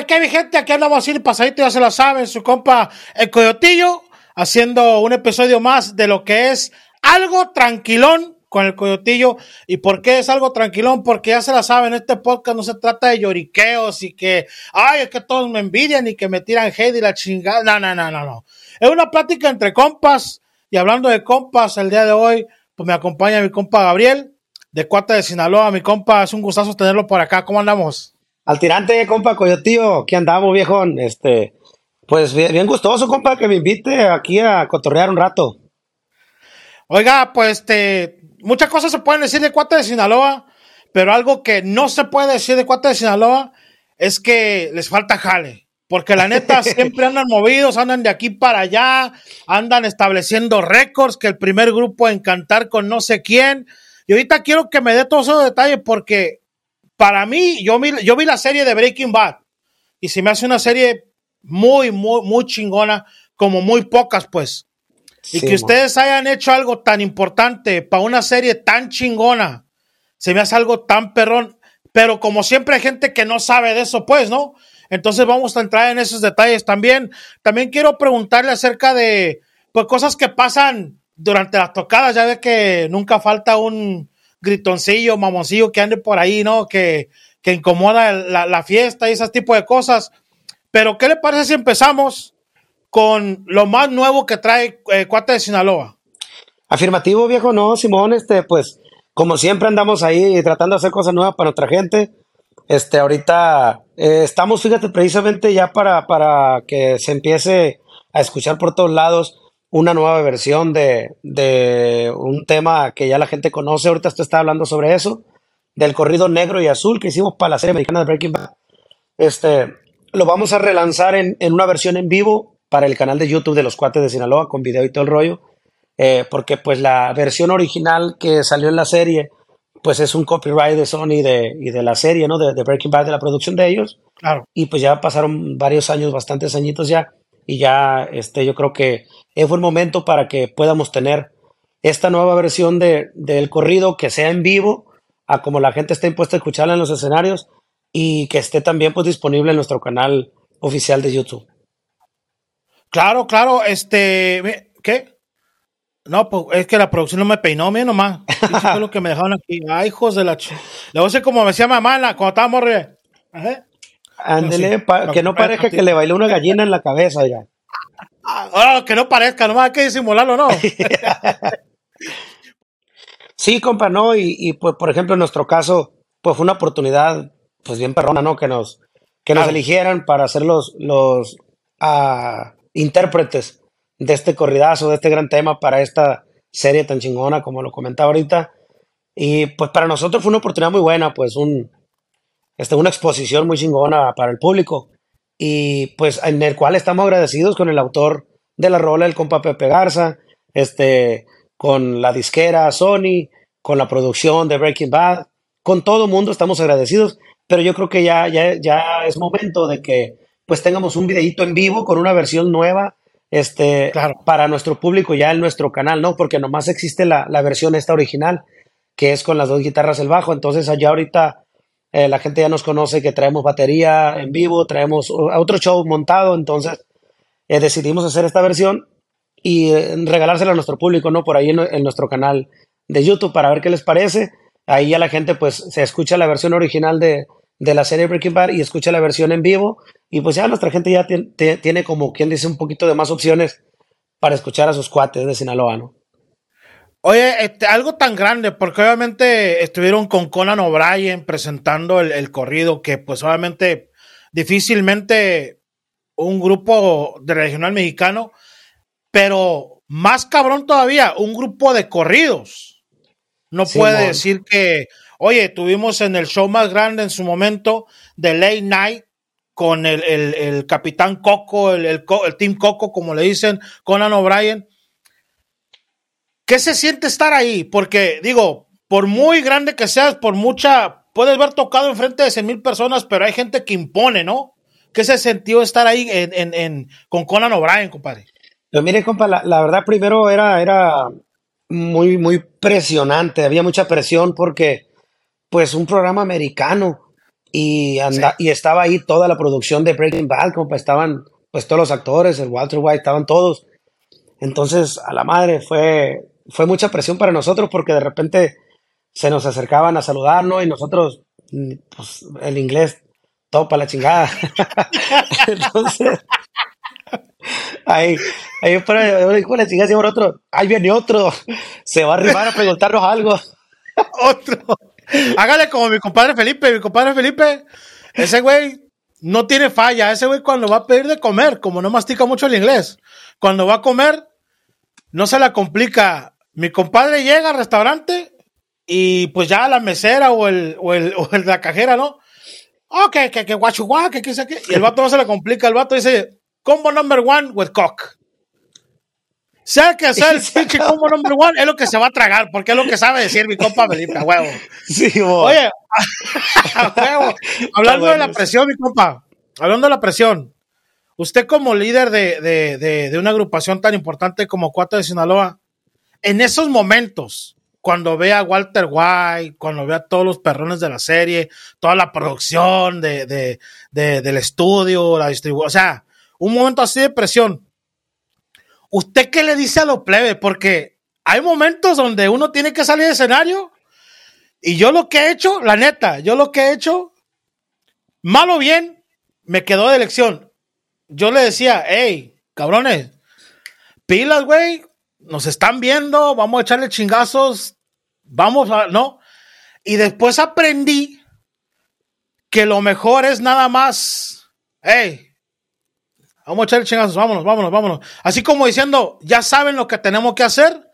pues qué mi gente, aquí andamos a ir pasadito, ya se lo saben, su compa el Coyotillo, haciendo un episodio más de lo que es algo tranquilón con el Coyotillo. ¿Y por qué es algo tranquilón? Porque ya se la saben, este podcast no se trata de lloriqueos y que, ay, es que todos me envidian y que me tiran hate y la chingada. No, no, no, no, no. Es una plática entre compas y hablando de compas, el día de hoy, pues me acompaña mi compa Gabriel, de Cuata de Sinaloa. Mi compa, es un gustazo tenerlo por acá. ¿Cómo andamos? Al tirante, compa Coyotillo, ¿qué andamos, viejón? Este, pues bien, bien gustoso, compa, que me invite aquí a cotorrear un rato. Oiga, pues este, muchas cosas se pueden decir de Cuate de Sinaloa, pero algo que no se puede decir de Cuate de Sinaloa es que les falta jale. Porque la neta siempre andan movidos, andan de aquí para allá, andan estableciendo récords, que el primer grupo en cantar con no sé quién. Y ahorita quiero que me dé todos esos detalles porque para mí, yo vi, yo vi la serie de Breaking Bad y se me hace una serie muy, muy, muy chingona, como muy pocas, pues. Y que ustedes hayan hecho algo tan importante para una serie tan chingona, se me hace algo tan perrón. Pero como siempre hay gente que no sabe de eso, pues, ¿no? Entonces vamos a entrar en esos detalles también. También quiero preguntarle acerca de pues, cosas que pasan durante las tocadas. Ya ve que nunca falta un gritoncillo, mamoncillo que ande por ahí, ¿no? Que, que incomoda la, fiesta y ese tipo de cosas. Pero, ¿qué le parece si empezamos con lo más nuevo que trae eh, Cuate de Sinaloa. Afirmativo, viejo, no, Simón, este, pues, como siempre andamos ahí tratando de hacer cosas nuevas para nuestra gente. Este, ahorita eh, estamos, fíjate, precisamente ya para, para que se empiece a escuchar por todos lados una nueva versión de, de un tema que ya la gente conoce. Ahorita usted está hablando sobre eso, del corrido negro y azul que hicimos para la serie americana de Breaking Bad. Este, lo vamos a relanzar en, en una versión en vivo para el canal de YouTube de los cuates de Sinaloa con video y todo el rollo, eh, porque pues la versión original que salió en la serie, pues es un copyright de Sony de, y de la serie, ¿no? De, Breaking Bad, de la producción de ellos. Claro. Y pues ya pasaron varios años, bastantes añitos ya, y ya este, yo creo que es buen momento para que podamos tener esta nueva versión de, del corrido que sea en vivo, a como la gente esté impuesta a escucharla en los escenarios y que esté también pues disponible en nuestro canal oficial de YouTube. Claro, claro, este, ¿qué? No, pues es que la producción no me peinó, mira nomás. Eso fue lo que me dejaron aquí. Ay, hijos de la ch... Le voy a decir como me decía mamá cuando estábamos re... Ándele, que no parezca que le bailó una gallina en la cabeza ya. Ah, que no parezca, nomás hay que disimularlo, ¿no? sí, compa, no, y, y, pues, por ejemplo, en nuestro caso, pues fue una oportunidad, pues bien perrona, ¿no? Que nos, que nos eligieran para hacer los, los, ah, intérpretes de este corridazo, de este gran tema para esta serie tan chingona como lo comentaba ahorita. Y pues para nosotros fue una oportunidad muy buena, pues un, este, una exposición muy chingona para el público. Y pues en el cual estamos agradecidos con el autor de la rola, el compa Pepe Garza, este, con la disquera Sony, con la producción de Breaking Bad, con todo el mundo estamos agradecidos, pero yo creo que ya, ya, ya es momento de que pues tengamos un videito en vivo con una versión nueva este, para nuestro público ya en nuestro canal, ¿no? Porque nomás existe la, versión esta original, que es con las dos guitarras el bajo. Entonces allá ahorita eh, la gente ya nos conoce que traemos batería en vivo, traemos otro show montado, entonces eh, decidimos hacer esta versión y eh, regalársela a nuestro público, ¿no? Por ahí en, nuestro canal de YouTube para ver qué les parece. Ahí ya la gente pues se escucha la versión original de, de la serie Breaking Bad y escucha la versión en vivo. Y pues ya nuestra gente ya tiene como quien dice un poquito de más opciones para escuchar a sus cuates de Sinaloa, ¿no? Oye, este, algo tan grande, porque obviamente estuvieron con Conan O'Brien presentando el, corrido, que pues obviamente difícilmente un grupo de regional mexicano, pero más cabrón todavía, un grupo de corridos. No puede decir que Oye, tuvimos en el show más grande en su momento de Late Night con el, capitán Coco, el, el, Team Coco, como le dicen, Conan O'Brien. ¿Qué se siente estar ahí? Porque, digo, por muy grande que seas, por mucha, puedes ver tocado enfrente de 100 mil personas, pero hay gente que impone, ¿no? ¿Qué se sintió estar ahí en, con Conan O'Brien, compadre? Pues mire, compa, la, la, verdad primero era, era muy, muy presionante, había mucha presión porque pues un programa americano y, anda, y estaba ahí toda la producción de Breaking Bad, como estaban pues todos los actores, el Walter White, estaban todos. Entonces, a la madre, fue, fue mucha presión para nosotros porque de repente se nos acercaban a saludarnos y nosotros, mm, pues el inglés, todo para la chingada. Entonces, ahí, ahí para, hijo la chingada, por otro, ahí viene otro, se va a arribar a preguntarnos algo. otro. Hágale como mi compadre Felipe, mi compadre Felipe, ese güey no tiene falla, ese güey cuando va a pedir de comer, como no mastica mucho el inglés, cuando va a comer, no se la complica. Mi compadre llega al restaurante y pues ya la mesera o el, o el, o el la cajera, ¿no? Ok, que, que, que, que, que. Y el vato no se le complica, el vato dice, combo number one with cock. Sea que sea el pinche combo number one, es lo que se va a tragar, porque es lo que sabe decir mi compa Felipe, a huevo. Sí, Oye, a huevo. Hablando de la presión, mi compa, hablando de la presión, usted como líder de, de, de, de una agrupación tan importante como Cuatro de Sinaloa, en esos momentos, cuando ve a Walter White, cuando ve a todos los perrones de la serie, toda la producción de, de, de del estudio, la distribución, o sea, un momento así de presión. ¿Usted qué le dice a los plebes? Porque hay momentos donde uno tiene que salir de escenario y yo lo que he hecho, la neta, yo lo que he hecho, mal o bien, me quedó de elección. Yo le decía, hey, cabrones, pilas, güey, nos están viendo, vamos a echarle chingazos, vamos a, ¿no? Y después aprendí que lo mejor es nada más, hey, vamos a echarle chingazos, vámonos, vámonos, vámonos. Así como diciendo, ya saben lo que tenemos que hacer,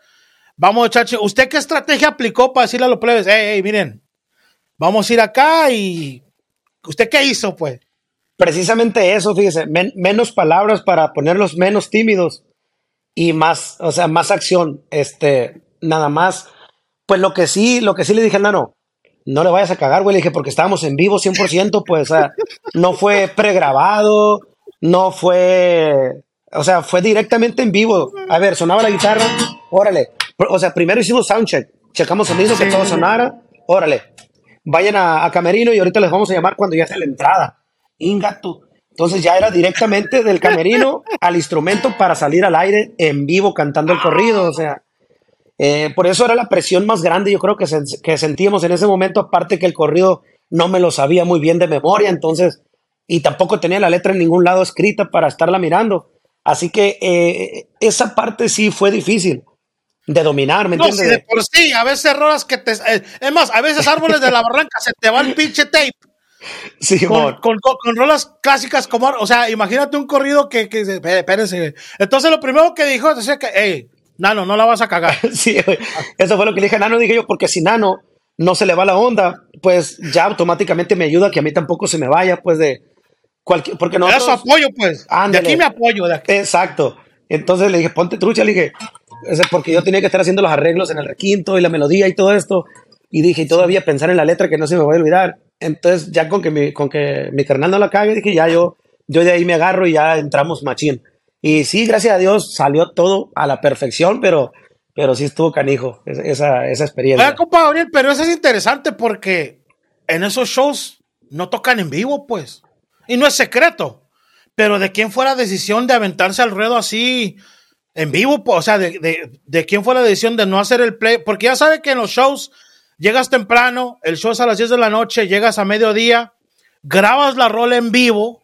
vamos a echar. ¿Usted qué estrategia aplicó para decirle a los plebes, hey, hey, miren, vamos a ir acá y, ¿usted qué hizo, pues? Precisamente eso, fíjese, men menos palabras para ponerlos menos tímidos y más, o sea, más acción, este, nada más. Pues lo que sí, lo que sí le dije al nano, no le vayas a cagar, güey, le dije, porque estábamos en vivo 100%, pues, o sea, no fue pregrabado, no fue, o sea, fue directamente en vivo. A ver, sonaba la guitarra, órale. O sea, primero hicimos soundcheck, checamos sonido, que todo sonara, órale. Vayan a, a, Camerino y ahorita les vamos a llamar cuando ya esté la entrada. Ingato. Entonces ya era directamente del camerino al instrumento para salir al aire en vivo cantando el corrido. O sea, eh, por eso era la presión más grande, yo creo que, que sentíamos en ese momento, aparte que el corrido no me lo sabía muy bien de memoria, entonces, y tampoco tenía la letra en ningún lado escrita para estarla mirando. Así que eh, esa parte sí fue difícil de dominar, ¿me no, entiendes? Si de por sí, a veces rolas que te... Eh, es más, a veces árboles de la barranca se te va el pinche tape. Sí, con, con, con, con, rolas clásicas como, o sea, imagínate un corrido que, que espérense. Entonces lo primero que dijo es que, hey, Nano, no la vas a cagar. sí, eso fue lo que le dije a Nano, dije yo, porque si Nano no se le va la onda, pues ya automáticamente me ayuda que a mí tampoco se me vaya, pues de cualquier, porque no. Eso apoyo, pues. Ándale. De aquí me apoyo, de aquí. Exacto. Entonces le dije, ponte trucha, le dije, porque yo tenía que estar haciendo los arreglos en el requinto y la melodía y todo esto. Y dije, y todavía pensar en la letra que no se me va a olvidar. Entonces, ya con que mi, con que mi carnal no la cague, dije, ya yo, yo de ahí me agarro y ya entramos machín. Y sí, gracias a Dios salió todo a la perfección, pero, pero sí estuvo canijo esa, esa experiencia. Oye, compa Gabriel, pero eso es interesante porque en esos shows no tocan en vivo, pues. Y no es secreto. Pero de quién fue la decisión de aventarse al ruedo así en vivo, pues? o sea, de, de, de quién fue la decisión de no hacer el play, porque ya sabe que en los shows llegas temprano, el show es a las 10 de la noche, llegas a mediodía, grabas la rola en vivo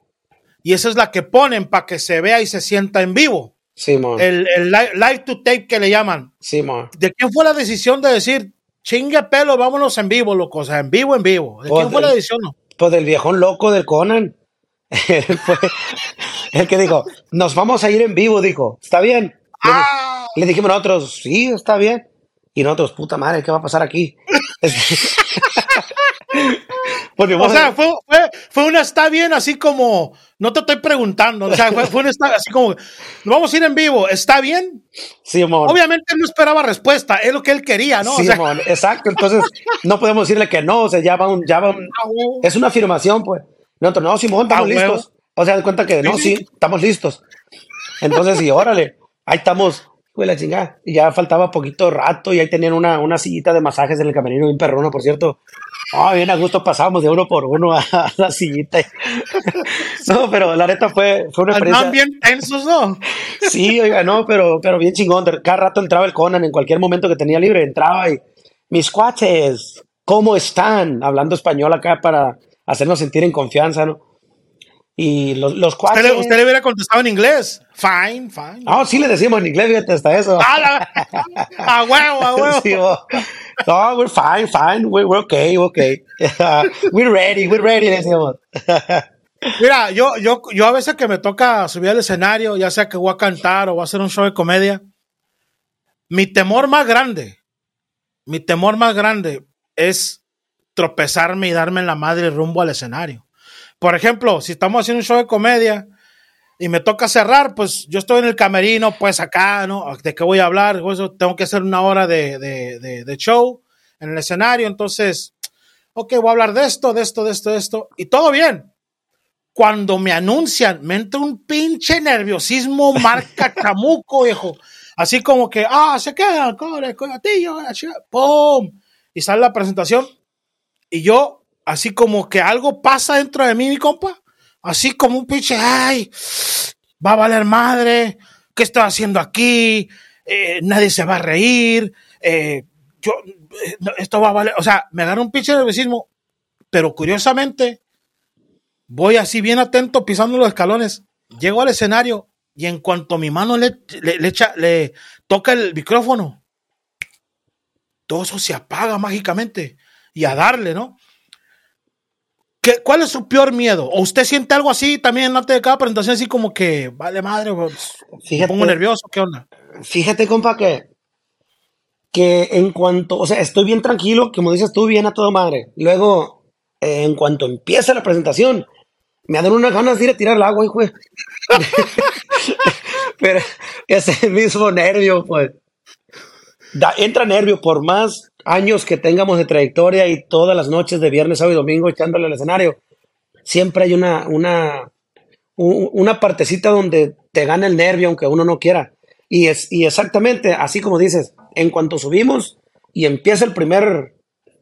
y esa es la que ponen para que se vea y se sienta en vivo. Sí, man. El, el live to tape que le llaman. Sí, man. ¿De quién fue la decisión de decir, chingue pelo, vámonos en vivo, loco? O sea, en vivo, en vivo. ¿De pues quién fue del, la decisión? No? Pues del viejón loco del Conan. fue el que dijo, nos vamos a ir en vivo, dijo, ¿está bien? Ah. Le, le dijimos nosotros, sí, está bien. Y nosotros, puta madre, ¿qué va a pasar aquí? Porque o sea, fue, fue, fue, una está bien así como, no te estoy preguntando, o sea, fue, fue una está así como, vamos a ir en vivo, ¿está bien? Sí, amor. Obviamente no esperaba respuesta, es lo que él quería, ¿no? Sí, o sea, amor, exacto, entonces no podemos decirle que no, o sea, ya va un, ya va un, es una afirmación, pues. Nosotros, no, Simón, estamos Ah, listos. O sea, de cuenta que no, sí, estamos listos. Entonces, y órale, ahí estamos Fue la chingada. Y ya faltaba poquito rato y ahí tenían una, una sillita de masajes en el camerino, bien perrona, por cierto. Ah, bien a gusto pasábamos de uno por uno a, la sillita. no, pero la neta fue, fue una experiencia. bien tensos, ¿no? sí, oiga, no, pero, pero bien chingón. Cada rato entraba el Conan, en cualquier momento que tenía libre, entraba y mis cuates, ¿cómo están? Hablando español acá para hacernos sentir en confianza, ¿no? Y los, los cuates. ¿Usted le, hubiera contestado en inglés. Fine, fine. Ah, sí le decimos en inglés, fíjate, hasta eso. a huevo, a huevo. Sí, no, we're fine, fine. We're, we're okay, we're okay. we're ready, we're ready, decimos. Mira, yo, yo, yo a veces que me toca subir al escenario, ya sea que voy a cantar o voy a hacer un show de comedia, mi temor más grande, mi temor más grande es tropezarme y darme en la madre rumbo al escenario. Por ejemplo, si estamos haciendo un show de comedia y me toca cerrar, pues yo estoy en el camerino, pues acá, ¿no? ¿De qué voy a hablar? Pues, tengo que hacer una hora de, de, show en el escenario, entonces, ok, voy a hablar de esto, de esto, de esto, de esto, y todo bien. Cuando me anuncian, me entra un pinche nerviosismo marca chamuco, viejo. Así como que, ah, se queda, corre, coyotillo, pum. Y sale la presentación. Y yo así como que algo pasa dentro de mí, mi compa, así como un pinche, ay, va a valer madre, ¿qué estoy haciendo aquí? Eh, nadie se va a reír, eh, yo, eh, esto va a valer, o sea, me agarra un pinche nerviosismo, pero curiosamente, voy así bien atento pisando los escalones, llego al escenario y en cuanto mi mano le, echa, le toca el micrófono, todo eso se apaga mágicamente y a darle, ¿no? ¿Qué, ¿Cuál es su peor miedo? ¿O usted siente algo así también antes de cada presentación, así como que, vale madre, pues, me pongo nervioso, ¿qué onda? Fíjate, compa, que, que en cuanto, o sea, estoy bien tranquilo, como dices tú, bien a todo madre. Luego, eh, en cuanto empieza la presentación, me dan unas ganas de ir a tirar el agua, hijo. Pero ese mismo nervio, pues, da, entra nervio por más años que tengamos de trayectoria y todas las noches de viernes, sábado y domingo echándole al escenario, siempre hay una, una, una partecita donde te gana el nervio aunque uno no quiera. Y, es, y exactamente, así como dices, en cuanto subimos y empieza el primer,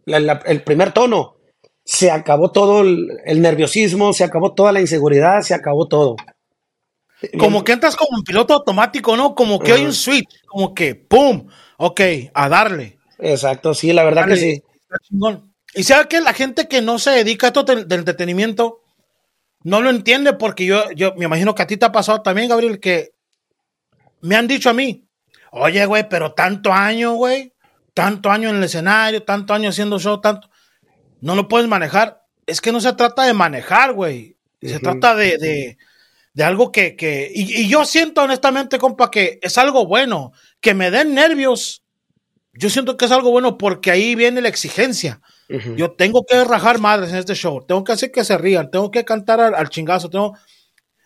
el primer tono, se acabó todo el, nerviosismo, se acabó toda la inseguridad, se acabó todo. Como que entras como un piloto automático, ¿no? Como que hay un switch, como que, ¡pum! Ok, a darle. Exacto, sí, la verdad que sí. Y sabe que la gente que no se dedica a esto del, entretenimiento no lo entiende porque yo, yo me imagino que a ti te ha pasado también, Gabriel, que me han dicho a mí, oye, güey, pero tanto año, güey, tanto año en el escenario, tanto año haciendo show, tanto, no lo puedes manejar. Es que no se trata de manejar, güey. Se trata de, de, de, algo que, que y, y, yo siento honestamente, compa, que es algo bueno, que me den nervios yo siento que es algo bueno porque ahí viene la exigencia. Yo tengo que rajar madres en este show, tengo que hacer que se rían, tengo que cantar al, chingazo, tengo...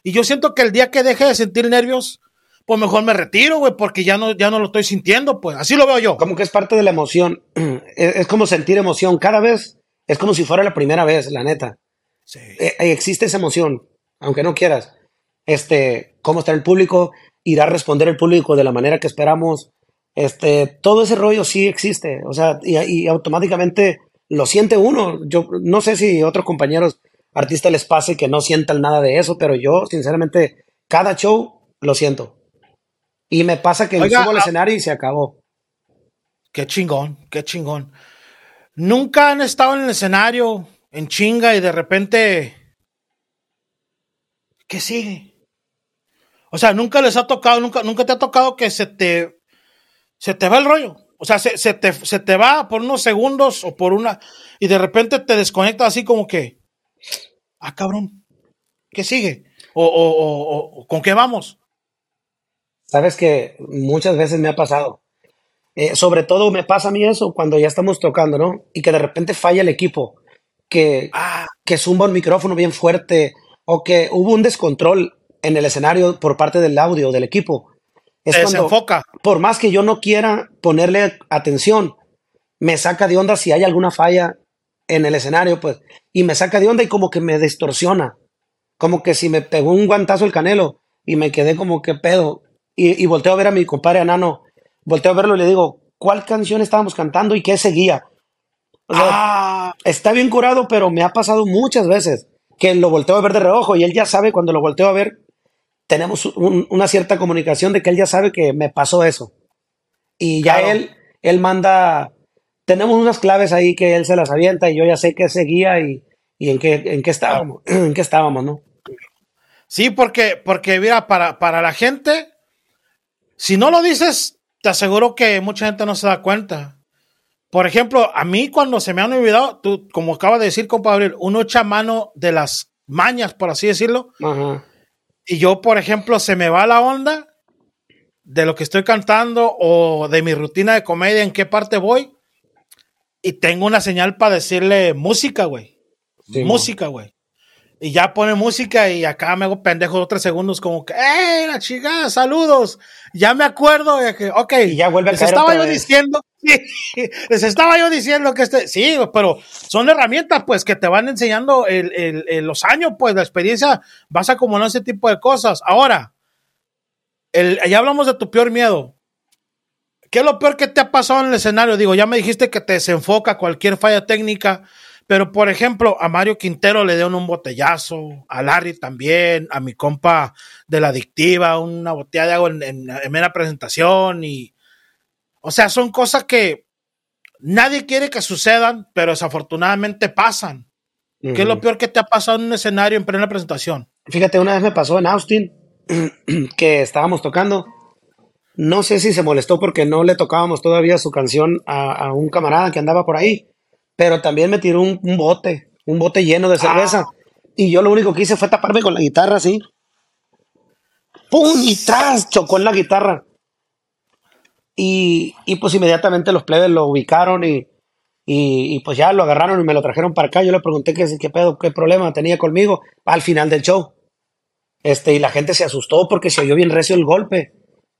Y yo siento que el día que deje de sentir nervios, pues mejor me retiro, güey, porque ya no, ya no lo estoy sintiendo, pues así lo veo yo. Como que es parte de la emoción, es, como sentir emoción, cada vez es como si fuera la primera vez, la neta. Sí. Eh, existe esa emoción, aunque no quieras. Este, cómo está el público, irá a responder el público de la manera que esperamos, este, todo ese rollo sí existe, o sea, y, automáticamente lo siente uno. Yo no sé si otros compañeros artistas les pase que no sientan nada de eso, pero yo, sinceramente, cada show lo siento. Y me pasa que subo al ah, escenario y se acabó. Qué chingón, qué chingón. Nunca han estado en el escenario en chinga y de repente. ¿Qué sigue? O sea, nunca les ha tocado, nunca, nunca te ha tocado que se te se te va el rollo. O sea, se, te, se te va por unos segundos o por una. Y de repente te desconecta así como que. Ah, cabrón. ¿Qué sigue? ¿O, o, con qué vamos? Sabes que muchas veces me ha pasado. Eh, sobre todo me pasa a mí eso cuando ya estamos tocando, ¿no? Y que de repente falla el equipo. Que, ah. que zumba un micrófono bien fuerte. O que hubo un descontrol en el escenario por parte del audio del equipo es desenfoca. Por más que yo no quiera ponerle atención, me saca de onda si hay alguna falla en el escenario, pues, y me saca de onda y como que me distorsiona. Como que si me pegó un guantazo el canelo y me quedé como que pedo, Y, y volteo a ver a mi compadre Anano, volteo a verlo y le digo, ¿cuál canción estábamos cantando y qué seguía? O sea, Ah, está bien curado, pero me ha pasado muchas veces que lo volteo a ver de reojo y él ya sabe cuando lo volteo a ver, tenemos un- una cierta comunicación de que él ya sabe que me pasó eso. Y ya Claro. él, él manda, tenemos unas claves ahí que él se las avienta y yo ya sé qué seguía y, y en qué, en qué estábamos, en qué estábamos, ¿no? sí, porque, porque mira, para, para la gente, si no lo dices, te aseguro que mucha gente no se da cuenta. Por ejemplo, a mí cuando se me han olvidado, tú, como acaba de decir, compadre, Abril, uno echa mano de las mañas, por así decirlo, Ajá. Y yo, por ejemplo, se me va la onda de lo que estoy cantando o de mi rutina de comedia, en qué parte voy, y tengo una señal para decirle música, güey. Sí, música, güey. Y ya pone música y acá me hago pendejo dos, tres segundos como que, ¡eh, la chica! ¡Saludos! Ya me acuerdo de que, ok. Y ya vuelve a les estaba yo vez. diciendo, les estaba yo diciendo que este, sí, pero son herramientas, pues, que te van enseñando el, el- los años, pues, la experiencia, vas acumulando ese tipo de cosas. Ahora, ya hablamos de tu peor miedo. ¿Qué es lo peor que te ha pasado en el escenario? Digo, ya me dijiste que te desenfoca cualquier falla técnica, pero por ejemplo, a Mario Quintero le dieron un botellazo, a Larry también, a mi compa de la adictiva, una botella de agua en, en, en mera presentación y, o sea, son cosas que nadie quiere que sucedan, pero desafortunadamente pasan. ¿Qué es lo peor que te ha pasado en un escenario en plena presentación? Fíjate, una vez me pasó en Austin que estábamos tocando. No sé si se molestó porque no le tocábamos todavía su canción a, a un camarada que andaba por ahí, pero también me tiró un, un bote, un bote lleno de cerveza. Y yo lo único que hice fue taparme con la guitarra así. ¡Pum! Y tras, chocó en la guitarra. Y, y pues inmediatamente los plebes lo ubicaron y, y, y, pues ya lo agarraron y me lo trajeron para acá. Yo le pregunté qué, qué pedo, qué problema tenía conmigo al final del show. Este, y la gente se asustó porque se oyó bien recio el golpe.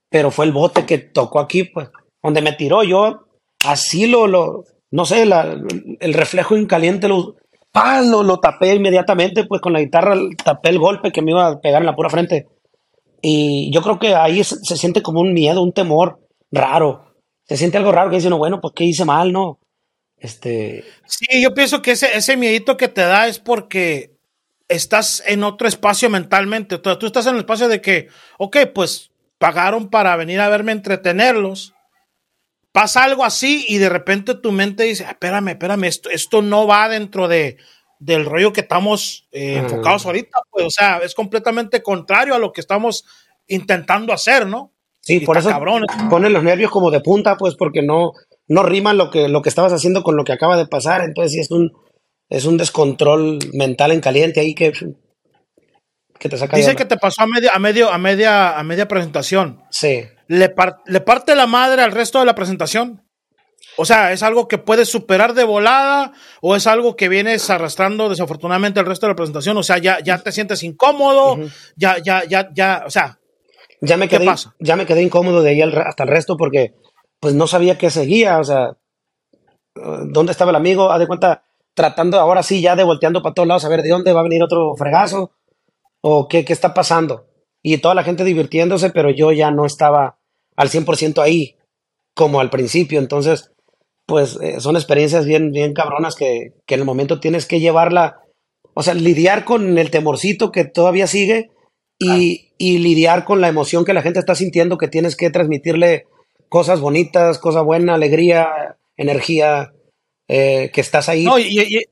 Pero fue el bote que tocó aquí, pues, donde me tiró yo. Así lo, lo no sé, la- el reflejo en caliente lo, lo, lo tapé inmediatamente, pues con la guitarra tapé el golpe que me iba a pegar en la pura frente. Y yo creo que ahí se, se siente como un miedo, un temor raro. Se siente algo raro que dice, no, bueno, pues qué hice mal, ¿no? Este, Sí, yo pienso que ese, ese miedito que te da es porque estás en otro espacio mentalmente. Tú, tú estás en el espacio de que, ok, pues pagaron para venir a verme entretenerlos. Pasa algo así y de repente tu mente dice, "Ah, espérame, espérame, esto, esto no va dentro de, del rollo que estamos eh, enfocados ahorita. Pues, o sea, es completamente contrario a lo que estamos intentando hacer, ¿no? Sí, por eso cabrón. pone los nervios como de punta, pues porque no, no rima lo que, lo que estabas haciendo con lo que acaba de pasar. Entonces sí es un, es un descontrol mental en caliente ahí que, que te saca Dice que te pasó a media, a medio, a media, a media presentación. Sí. le, par- le parte la madre al resto de la presentación. O sea, ¿es algo que puedes superar de volada o es algo que vienes arrastrando desafortunadamente el resto de la presentación? O sea, ya, ya te sientes incómodo, ya, ya, ya, ya, o sea, Ya me ¿Qué quedé, pasa? ya me quedé incómodo de ahí hasta el resto porque pues no sabía qué seguía, o sea, eh, dónde estaba el amigo, haz de cuenta, tratando ahora sí ya de volteando para todos lados a ver de dónde va a venir otro fregazo o qué, qué está pasando. Y toda la gente divirtiéndose, pero yo ya no estaba al 100% ahí como al principio, entonces pues eh, son experiencias bien, bien cabronas que, que en el momento tienes que llevarla, o sea, lidiar con el temorcito que todavía sigue y, y lidiar con la emoción que la gente está sintiendo, que tienes que transmitirle cosas bonitas, cosas buenas, alegría, energía, eh, que estás ahí. no, y, y-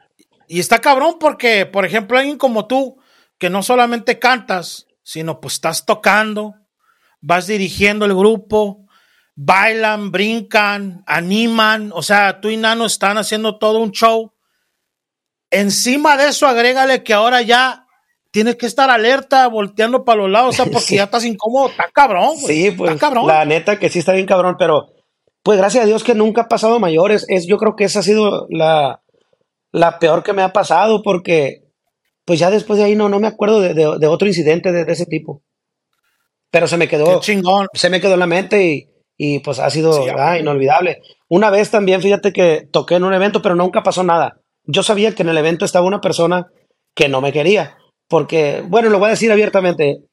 y está cabrón porque, por ejemplo, alguien como tú, que no solamente cantas, sino pues estás tocando, vas dirigiendo el grupo, bailan, brincan, animan, o sea, tú y Nano están haciendo todo un show. Encima de eso, agrégale que ahora ya tienes que estar alerta, volteando para los lados, o sea, porque Sí. ya estás incómodo, está cabrón, güey. Sí, pues está cabrón. la neta que sí está bien cabrón, pero pues gracias a Dios que nunca ha pasado mayores. Es, yo creo que esa ha sido la, la peor que me ha pasado porque pues ya después de ahí no, no me acuerdo de, de- de otro incidente de, de ese tipo. Pero se me Qué quedó, chingón. se me quedó en la mente y, y, pues ha sido Sí, ah, inolvidable. Una vez también, fíjate que toqué en un evento, pero nunca pasó nada. Yo sabía que en el evento estaba una persona que no me quería, porque, bueno, lo voy a decir abiertamente,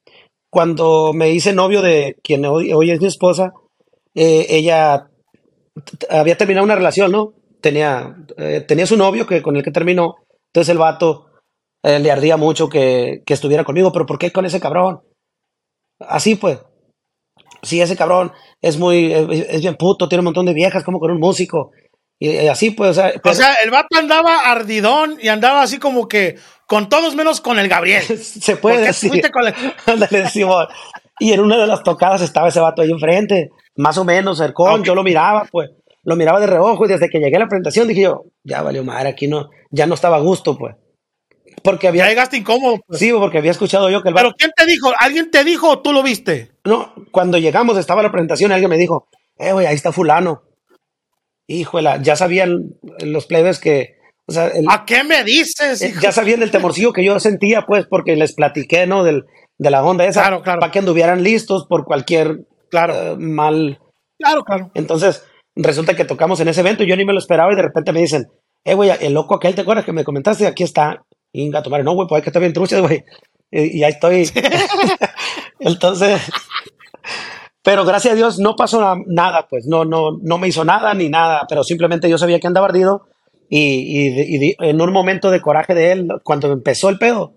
cuando me hice novio de quien hoy, es mi esposa, eh, ella había terminado una relación, ¿no? Tenía, eh, tenía su novio que, con el que terminó, entonces el vato eh, le ardía mucho que, que estuviera conmigo, pero ¿por qué con ese cabrón? Así pues. Sí, ese cabrón es muy, es, es bien puto, tiene un montón de viejas como con un músico. Y, y así pues, o sea, O pero- sea, el vato andaba ardidón y andaba así como que con todos menos con el Gabriel. se puede ¿Por qué decir. fuiste con el- Ándale, Simón. Y en una de las tocadas estaba ese vato ahí enfrente, más o menos cercón, Ok. yo lo miraba, pues, lo miraba de reojo y desde que llegué a la presentación dije yo, ya valió madre, aquí no, ya no estaba a gusto, pues. Porque Ya había, llegaste incómodo. pues. sí, porque había escuchado yo que el Pero vato, ¿quién te dijo? ¿Alguien te dijo o tú lo viste? no, cuando llegamos estaba la presentación y alguien me dijo, eh, güey, ahí está fulano. Híjole, ya sabían los plebes que, o sea, el- ¿A qué me dices? Eh, hijo? ya sabían el temorcillo que yo sentía, pues, porque les platiqué, ¿no? Del, de la onda esa. Claro, claro. Para que anduvieran listos por cualquier Claro, eh, mal. claro, claro. Entonces, resulta que tocamos en ese evento y yo ni me lo esperaba y de repente me dicen, eh, güey, el loco aquel, ¿te acuerdas que me comentaste? Aquí está. Inga, tomar, no, güey, pues hay que estar bien truchas, güey. Y, y ahí estoy. Entonces, pero gracias a Dios no pasó na- nada, pues, no, no, no me hizo nada ni nada, pero simplemente yo sabía que andaba ardido y, y, y en un momento de coraje de él, cuando empezó el pedo,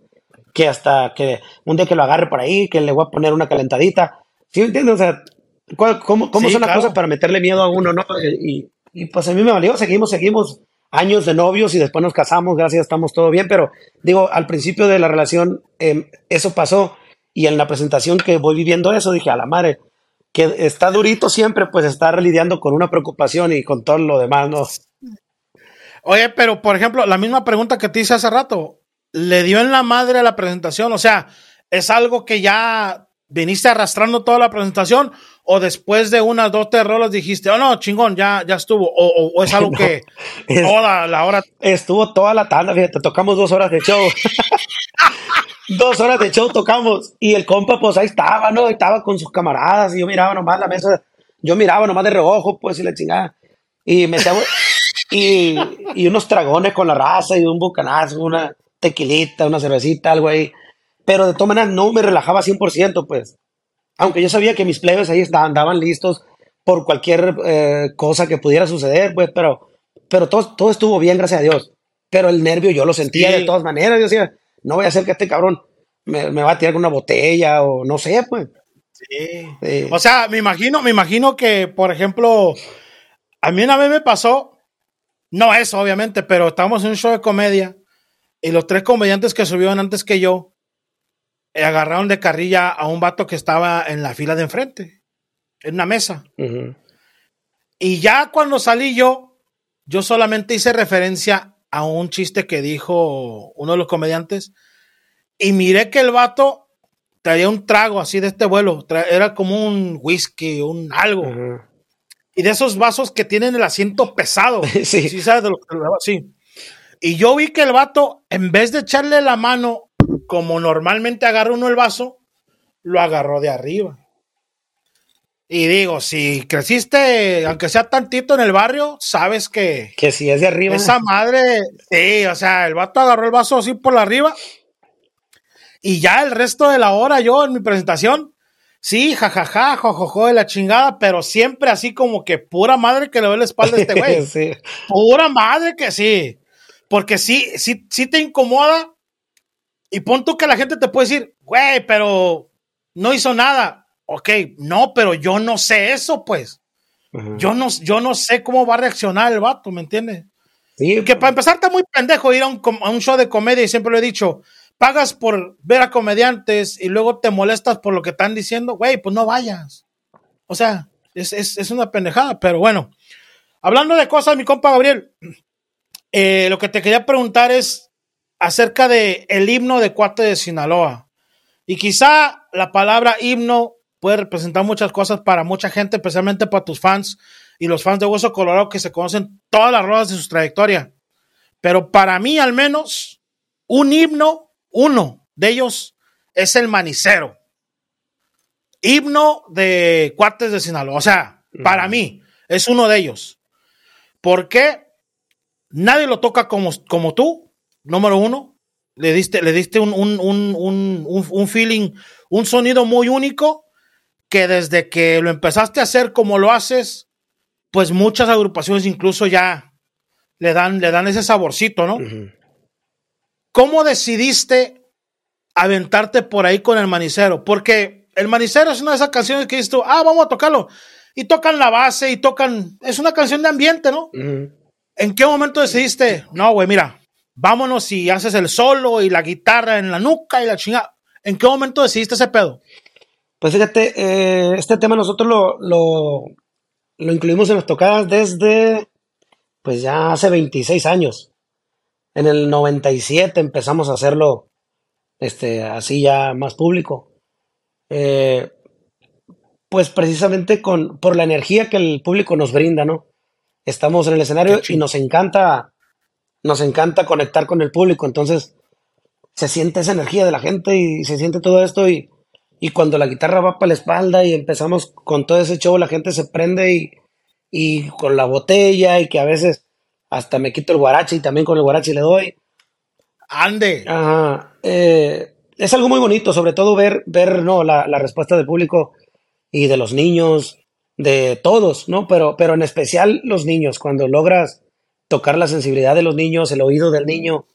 que hasta que un día que lo agarre por ahí, que le voy a poner una calentadita, ¿sí me entiendes? O sea, ¿cuál- ¿cómo, cómo Sí, son las claro. cosas para meterle miedo a uno, no? Y, y pues a mí me valió, seguimos, seguimos años de novios y después nos casamos, gracias, estamos todo bien, pero digo, al principio de la relación em, eso pasó y en la presentación que voy viviendo eso dije, a la madre, que está durito siempre, pues estar lidiando con una preocupación y con todo lo demás, ¿no? Oye, pero por ejemplo, la misma pregunta que te hice hace rato, ¿le dio en la madre la presentación? O sea, ¿es algo que ya viniste arrastrando toda la presentación? ¿O después de unas dos, tres rolas dijiste, oh no, chingón, ya, ya estuvo? ¿O, o- o es algo No, que es- toda la hora... Estuvo toda la tanda, fíjate, tocamos dos horas de show. dos horas de show tocamos. Y el compa, pues ahí estaba, ¿no? Estaba con sus camaradas y yo miraba nomás la mesa. Yo miraba nomás de reojo, pues, y la chingada. Y me y, y unos tragones con la raza y un bucanazo, una tequilita, una cervecita, algo ahí. Pero de todas maneras no me relajaba 100%, pues. Aunque yo sabía que mis plebes ahí estaban, andaban listos por cualquier eh, cosa que pudiera suceder, pues, pero, pero todo, todo estuvo bien, gracias a Dios. Pero el nervio yo lo sentía Sí. de todas maneras. Yo decía, no voy a hacer que este cabrón me, me va a tirar con una botella o no sé, pues. Sí. O sea, me imagino, me imagino que, por ejemplo, a mí una vez me pasó, no eso, obviamente, pero estábamos en un show de comedia y los tres comediantes que subieron antes que yo agarraron de carrilla a un vato que estaba en la fila de enfrente, en una mesa. Y ya cuando salí yo, yo solamente hice referencia a un chiste que dijo uno de los comediantes y miré que el vato traía un trago así de este vuelo, era como un whisky, un algo. Y de esos vasos que tienen el asiento pesado. Sí. Sí, sabes de lo que sí. Y yo vi que el vato, en vez de echarle la mano, como normalmente agarra uno el vaso, lo agarró de arriba. Y digo, si creciste, aunque sea tantito en el barrio, sabes que Que si es de arriba. esa madre, sí, o sea, el vato agarró el vaso así por la arriba. Y ya el resto de la hora, yo en mi presentación, sí, jajaja, jojojo de la chingada, pero siempre así como que pura madre que le doy la espalda a este güey. Sí. Pura madre que sí. Porque sí, sí, sí te incomoda. Y pon tú que la gente te puede decir, güey, pero no hizo nada. Ok, no, pero yo no sé eso, pues. Yo no, yo no sé cómo va a reaccionar el vato, ¿me entiendes? Sí, Que para empezar está muy pendejo ir a un, com- a un show de comedia y siempre lo he dicho. Pagas por ver a comediantes y luego te molestas por lo que están diciendo, güey, pues no vayas. O sea, es, es- es una pendejada, pero bueno. Hablando de cosas, mi compa Gabriel, eh, lo que te quería preguntar es acerca de el himno de Cuate de Sinaloa. Y quizá la palabra himno puede representar muchas cosas para mucha gente, especialmente para tus fans y los fans de Hueso Colorado que se conocen todas las ruedas de su trayectoria. Pero para mí, al menos, un himno, uno de ellos, es el manicero. Himno de Cuates de Sinaloa. O sea, para mí, es uno de ellos. ¿Por qué? Nadie lo toca como, como tú, número uno. le diste, le diste un, un, un, un, un feeling, un sonido muy único que desde que lo empezaste a hacer como lo haces, pues muchas agrupaciones incluso ya le dan, le dan ese saborcito, ¿no? ¿Cómo decidiste aventarte por ahí con el manicero? Porque el manicero es una de esas canciones que dices tú, ah, vamos a tocarlo. Y tocan la base y tocan, es una canción de ambiente, ¿no? ¿En qué momento decidiste, no, güey, mira, vámonos y haces el solo y la guitarra en la nuca y la chingada? ¿En qué momento decidiste ese pedo? Pues fíjate, eh, este tema nosotros lo, lo, lo, incluimos en las tocadas desde, pues ya hace 26 años. En el 97 empezamos a hacerlo este, así ya más público. Eh, pues precisamente con, por la energía que el público nos brinda, ¿no? Estamos en el escenario y nos encanta, nos encanta conectar con el público, entonces se siente esa energía de la gente y se siente todo esto y, y cuando la guitarra va para la espalda y empezamos con todo ese show, la gente se prende y, y con la botella y que a veces hasta me quito el guarache y también con el guarache le doy. Ande. Ajá. Eh, es algo muy bonito, sobre todo ver, ver ¿no? la, la, respuesta del público y de los niños, de todos, ¿no? Pero, pero en especial los niños, cuando logras tocar la sensibilidad de los niños, el oído del niño,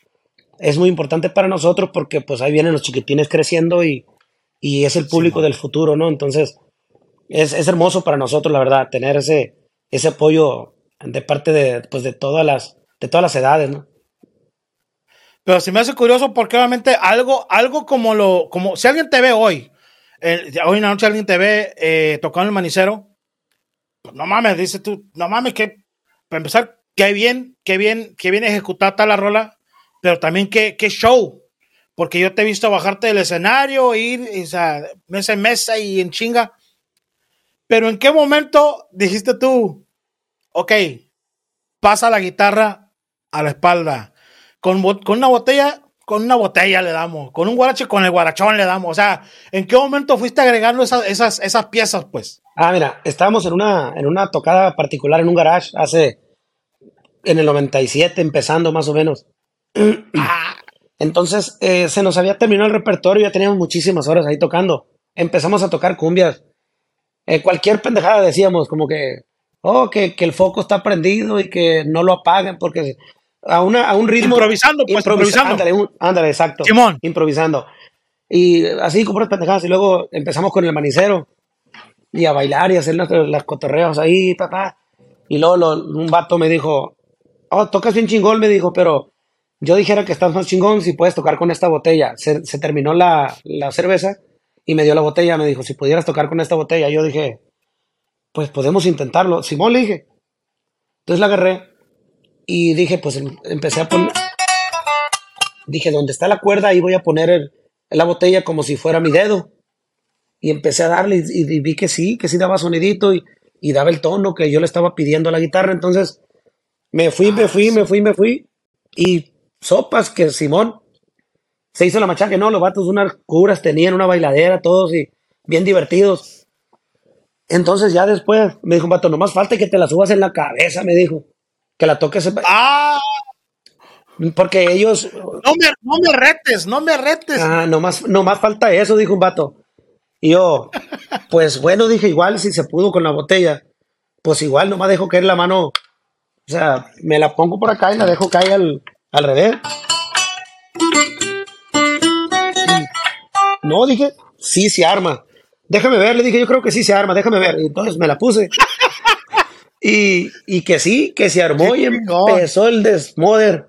es muy importante para nosotros porque pues ahí vienen los chiquitines creciendo y, y es el público del futuro, ¿no? Entonces, es, es, hermoso para nosotros, la verdad, tener ese, ese apoyo de parte de, pues, de, todas las, de todas las edades, ¿no? Pero si me hace curioso porque obviamente algo, algo como lo, como si alguien te ve hoy, hoy en la noche alguien te ve eh, tocando el manicero, pues no mames, dice tú, no mames, que para empezar, qué bien, qué bien, qué bien ejecutada la rola, pero también qué, qué show, porque yo te he visto bajarte del escenario, ir o sea, mesa en mesa y en chinga. Pero en qué momento dijiste tú, ok, pasa la guitarra a la espalda, con, con una botella, con una botella le damos, con un guarache, con el guarachón le damos. O sea, ¿en qué momento fuiste agregando esas, esas, esas piezas, pues? Ah, mira, estábamos en una, en una tocada particular en un garage hace, en el 97, empezando más o menos. Entonces, eh, se nos había terminado el repertorio, ya teníamos muchísimas horas ahí tocando. Empezamos a tocar cumbias. Eh, cualquier pendejada decíamos, como que, oh, que, que, el foco está prendido y que no lo apaguen porque a, una, a un ritmo. Improvisando, pues, improvisando. Ándale, ándale, exacto. Simón. Improvisando. Y así como las pendejadas. Y luego empezamos con el manicero y a bailar y a hacer las, las cotorreos ahí, papá. Y luego lo, un vato me dijo, oh, tocas bien chingón, me dijo, pero yo dijera que estás más chingón si puedes tocar con esta botella. Se, terminó la, la, cerveza y me dio la botella. Me dijo, si pudieras tocar con esta botella. Yo dije, pues podemos intentarlo. Simón le dije. Entonces la agarré y dije, pues em, empecé a poner. Dije, donde está la cuerda, ahí voy a poner la botella como si fuera mi dedo. Y empecé a darle y, vi que sí, que sí daba sonidito y, daba el tono que yo le estaba pidiendo a la guitarra. Entonces me fui, me fui, me fui, me fui. Y sopas que Simón se hizo la machaca, no, los vatos unas curas tenían, una bailadera, todos y bien divertidos. Entonces ya después me dijo un vato, nomás falta que te la subas en la cabeza, me dijo. Que la toques. ¡Ah! Porque ellos. No me, no me retes, no me retes. Ah, nomás, nomás falta eso, dijo un vato. Y yo, pues bueno, dije, igual si se pudo con la botella, pues igual nomás dejo caer la mano. O sea, me la pongo por acá y la dejo caer al, al revés. No, dije, sí se arma. Déjame ver, le dije, yo creo que sí se arma, déjame ver. Y entonces me la puse. y, y que sí, que se armó y empezó el desmoder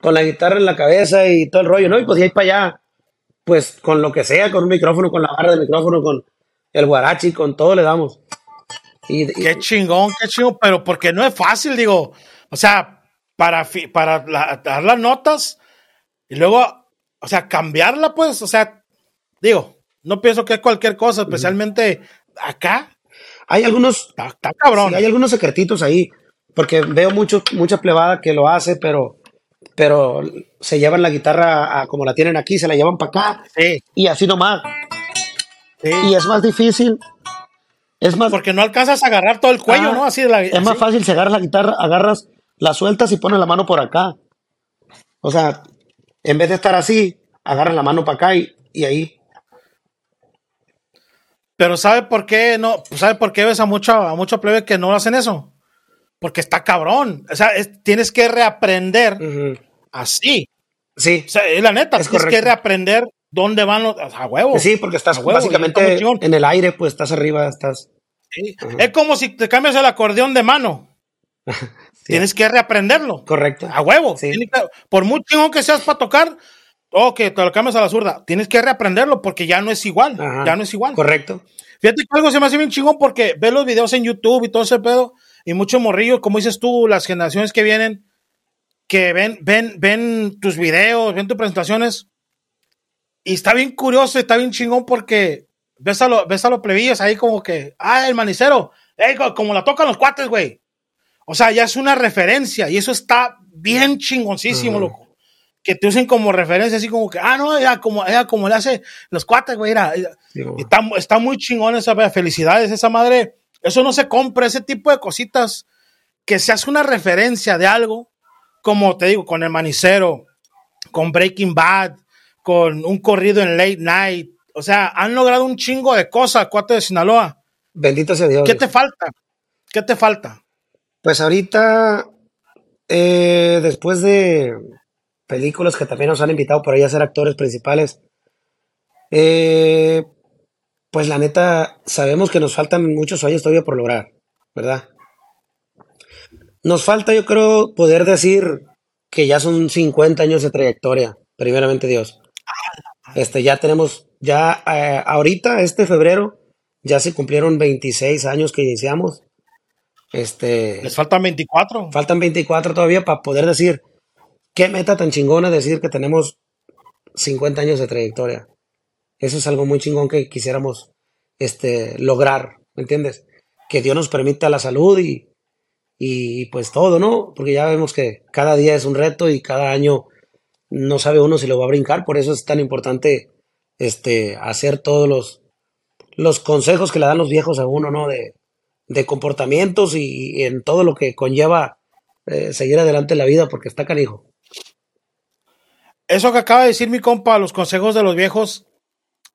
con la guitarra en la cabeza y todo el rollo, ¿no? Y pues de ahí para allá, pues con lo que sea, con un micrófono, con la barra del micrófono, con el guarachi, con todo le damos. Y, qué chingón, qué chingón, pero porque no es fácil, digo, o sea, para, para dar las notas y luego, o sea, cambiarla, pues, o sea, digo, no pienso que es cualquier cosa, especialmente acá. Hay algunos, está, cabrón. hay algunos secretitos ahí, porque veo mucho, mucha plebada que lo hace, pero, pero se llevan la guitarra a, como la tienen aquí, se la llevan para acá, sí. y así nomás. Sí. Y es más difícil. Es más, porque no alcanzas a agarrar todo el cuello, ah, ¿no? Así de la, es así. más fácil, se agarra la guitarra, agarras, la sueltas y pones la mano por acá. O sea, En vez de estar así, agarras la mano para acá y, y ahí. Pero ¿sabe por qué no? ¿Sabe por qué ves a mucho, a plebe que no hacen eso? Porque está cabrón. O sea, es- tienes que reaprender así. Sí, O sea, es la neta, Es tienes que reaprender dónde van los. A huevo. sí, porque estás huevo, básicamente en el aire, pues estás arriba, estás. Sí. Es como si te cambias el acordeón de mano. Tienes que reaprenderlo. Correcto. A huevo. Sí. Que- por muy chingón que seas para tocar, o que te lo cambias a la zurda, tienes que reaprenderlo porque ya no es igual. Ajá. Ya no es igual. Correcto. Fíjate que algo se me hace bien chingón porque ves los videos en YouTube y todo ese pedo, y muchos morrillos, como dices tú, las generaciones que vienen, que ven, ven, ven tus videos, ven tus presentaciones, y está bien curioso, está bien chingón porque ves a, lo- ves a los plebillos ahí como que, ah, el manicero, ey, co- como la tocan los cuates, güey. O sea, ya es una referencia, y eso está bien chingoncísimo, Ujú. loco. Que te usen como referencia, así como que, ah, no, era como, era como le hace los cuates, güey, era, y Está, está muy chingón esa felicidades, esa madre. Eso no se compra, ese tipo de cositas que se hace una referencia de algo, como te digo, con el manicero, con Breaking Bad, con un corrido en Late Night. O sea, han logrado un chingo de cosas, cuatro de Sinaloa. Bendito sea Dios. ¿Qué te falta? ¿Qué te falta? Pues ahorita, eh, después de películas que también nos han invitado por ahí a ser actores principales, eh, pues la neta, sabemos que nos faltan muchos años todavía por lograr, ¿verdad? Nos falta, yo creo, poder decir que ya son 50 años de trayectoria, primeramente Dios. Este, ya tenemos, ya eh, ahorita, este febrero, ya se cumplieron 26 años que iniciamos. Este, Les faltan 24. Faltan 24 todavía para poder decir qué meta tan chingona decir que tenemos 50 años de trayectoria. Eso es algo muy chingón que quisiéramos este, lograr, ¿me entiendes? Que Dios nos permita la salud y, y pues todo, ¿no? Porque ya vemos que cada día es un reto y cada año no sabe uno si lo va a brincar, por eso es tan importante este, hacer todos los, los consejos que le dan los viejos a uno, ¿no? De, de comportamientos y, y en todo lo que conlleva eh, seguir adelante en la vida, porque está canijo. Eso que acaba de decir mi compa, los consejos de los viejos,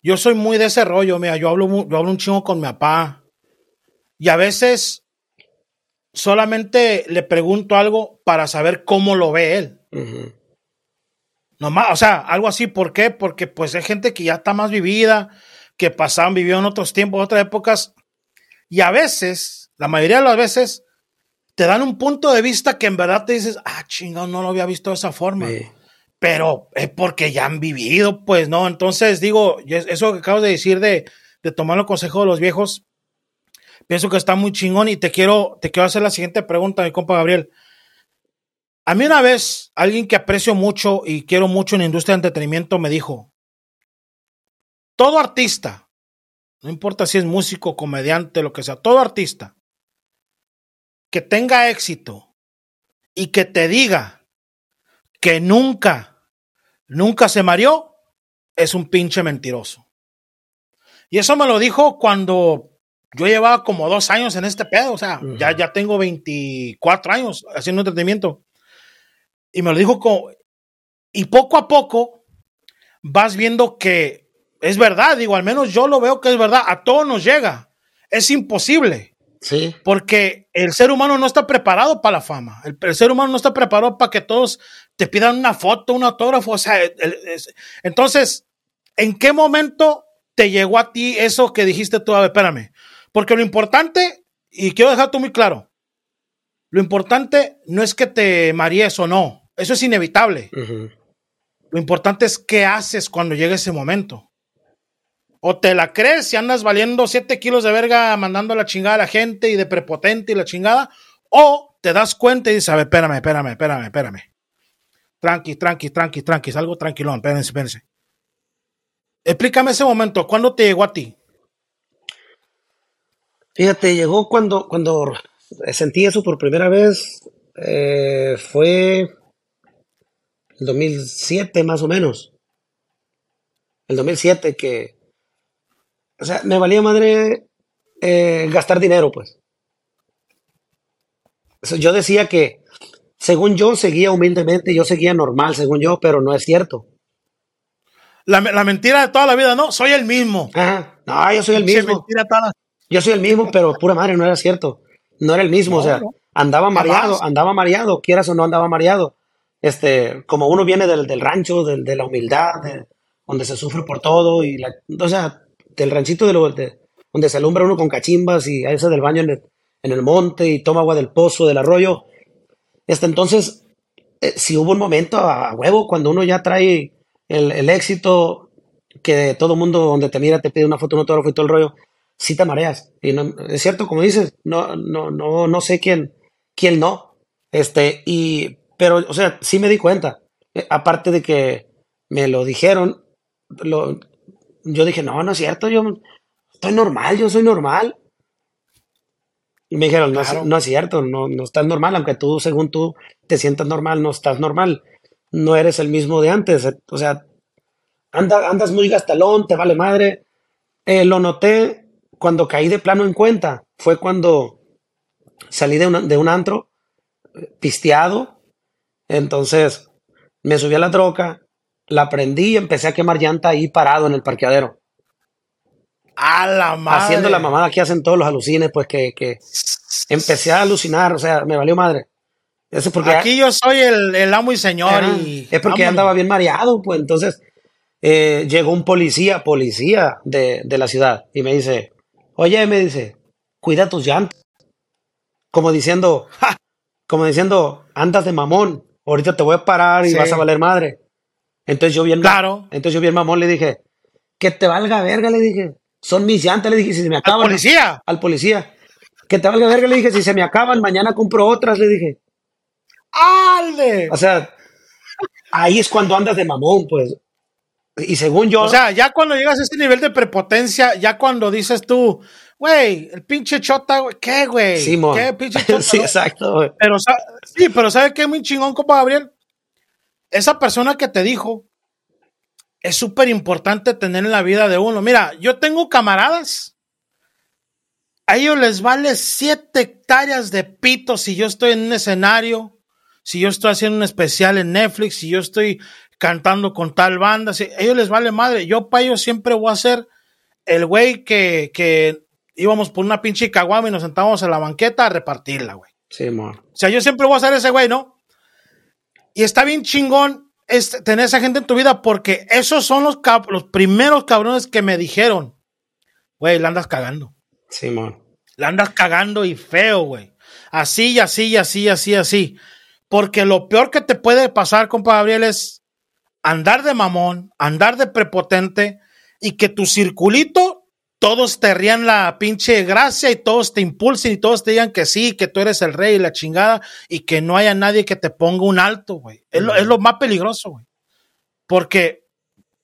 yo soy muy de ese rollo, mira, yo hablo, yo hablo un chingo con mi papá y a veces solamente le pregunto algo para saber cómo lo ve él. Nomás, o sea, algo así, ¿por qué? Porque pues hay gente que ya está más vivida, que pasaron, vivió en otros tiempos, otras épocas, y a veces, la mayoría de las veces, te dan un punto de vista que en verdad te dices, ah, chingado, no lo había visto de esa forma Sí. pero es porque ya han vivido, pues, ¿no? Entonces, digo, eso que acabas de decir de, de tomar el consejo de los viejos, pienso que está muy chingón y te quiero, te quiero hacer la siguiente pregunta, mi compa Gabriel. A mí una vez, alguien que aprecio mucho y quiero mucho en la industria de entretenimiento me dijo, todo artista, no importa si es músico, comediante, lo que sea, todo artista que tenga éxito y que te diga que nunca, nunca se mareó, es un pinche mentiroso. Y eso me lo dijo cuando yo llevaba como dos años en este pedo, o sea, ya, ya tengo 24 años haciendo entretenimiento. Y me lo dijo como, y poco a poco vas viendo que es verdad, digo, al menos yo lo veo que es verdad, a todos nos llega, es imposible. Sí, Porque el ser humano no está preparado para la fama. El, el ser humano no está preparado para que todos te pidan una foto, un autógrafo. O sea, el- el- es- entonces, ¿en qué momento te llegó a ti eso que dijiste tú? A ver, espérame. Porque lo importante, y quiero dejarte muy claro, lo importante no es que te marees o no. Eso es inevitable. Lo importante es qué haces cuando llegue ese momento. O te la crees si andas valiendo 7 kilos de verga mandando la chingada a la gente y de prepotente y la chingada. O te das cuenta y dices, a ver, espérame, espérame, espérame, espérame. Tranqui, tranqui, tranqui, tranqui, algo tranquilón, espérense, espérense. Explícame ese momento, ¿cuándo te llegó a ti? Fíjate, llegó cuando, cuando sentí eso por primera vez, eh, fue el 2007 más o menos. El 2007 que, o sea, me valía madre eh, gastar dinero, pues. O sea, yo decía que según yo, seguía humildemente, yo seguía normal, según yo, pero no es cierto. La, la mentira de toda la vida, no, soy el mismo. Ajá. No, yo soy el mismo. Yo soy el mismo, pero pura madre, no era cierto. No era el mismo, o sea, andaba mareado, andaba mareado, quieras o no andaba mareado. Este, como uno viene del, del rancho, del, de la humildad, donde se sufre por todo, y la, o sea, del ranchito de, lo, de donde se alumbra uno con cachimbas y a ese del baño en el, en el monte y toma agua del pozo, del arroyo. Este, entonces, eh, si hubo un momento a, huevo cuando uno ya trae el, el éxito, que todo mundo donde te mira te pide una foto, un autógrafo y todo el rollo, sí te mareas. Y no, es cierto, como dices, no, no, no, no sé quién, quién no. Este, y, pero, o sea, sí me di cuenta. Eh, aparte de que me lo dijeron, lo, yo dije, no, no es cierto, yo estoy normal, yo soy normal. Y me dijeron, no, no es cierto, no, no estás normal, aunque tú, según tú, te sientas normal, no estás normal. No eres el mismo de antes. O sea, andas muy gastalón, te vale madre. Eh, lo noté cuando caí de plano en cuenta. Fue cuando salí de, de un antro pisteado. Entonces me subí a la troca, la prendí y empecé a quemar llanta ahí parado en el parqueadero. A la madre. Haciendo la mamada que hacen todos los alucines, pues que, que empecé a alucinar, o sea, me valió madre. Eso porque Aquí yo soy el, amo y señor. y es porque andaba bien mareado, pues entonces eh, llegó un policía, policía de, de, la ciudad, y me dice, oye, me dice, cuida tus llantas. Como diciendo, como diciendo, andas de mamón, ahorita te voy a parar y vas a valer madre. Entonces yo bien, claro. entonces yo bien mamón le dije, que te valga verga, le dije, son mis llantas, le dije, si se me acaban. ¿Al policía? Al policía. Que te valga verga, le dije, si se me acaban, mañana compro otras, le dije. ¡Alde! O sea, ahí es cuando andas de mamón, pues. Y según yo. O sea, ya cuando llegas a este nivel de prepotencia, ya cuando dices tú, güey, el pinche chota, güey, ¿qué, güey? Sí, ¿Qué pinche chota? sí, exacto, güey. Pero, sí, pero ¿sabes qué, mi chingón, compa Gabriel? Esa persona que te dijo, es súper importante tener en la vida de uno. Mira, yo tengo camaradas. A ellos les vale siete hectáreas de pito si yo estoy en un escenario, si yo estoy haciendo un especial en Netflix, si yo estoy cantando con tal banda, si, a ellos les vale madre. Yo para ellos siempre voy a ser el güey que, que íbamos por una pinche caguama y nos sentábamos en la banqueta a repartirla, güey. Sí, amor. O sea, yo siempre voy a ser ese güey, ¿no? Y está bien chingón es tener esa gente en tu vida porque esos son los, los primeros cabrones que me dijeron, güey, la andas cagando. Sí, man. La andas cagando y feo, güey. Así y así y así y así así. Porque lo peor que te puede pasar, compa Gabriel, es andar de mamón, andar de prepotente y que tu circulito todos te rían la pinche gracia y todos te impulsen y todos te digan que sí, que tú eres el rey y la chingada y que no haya nadie que te ponga un alto, güey. Es, lo, más peligroso, güey. Porque,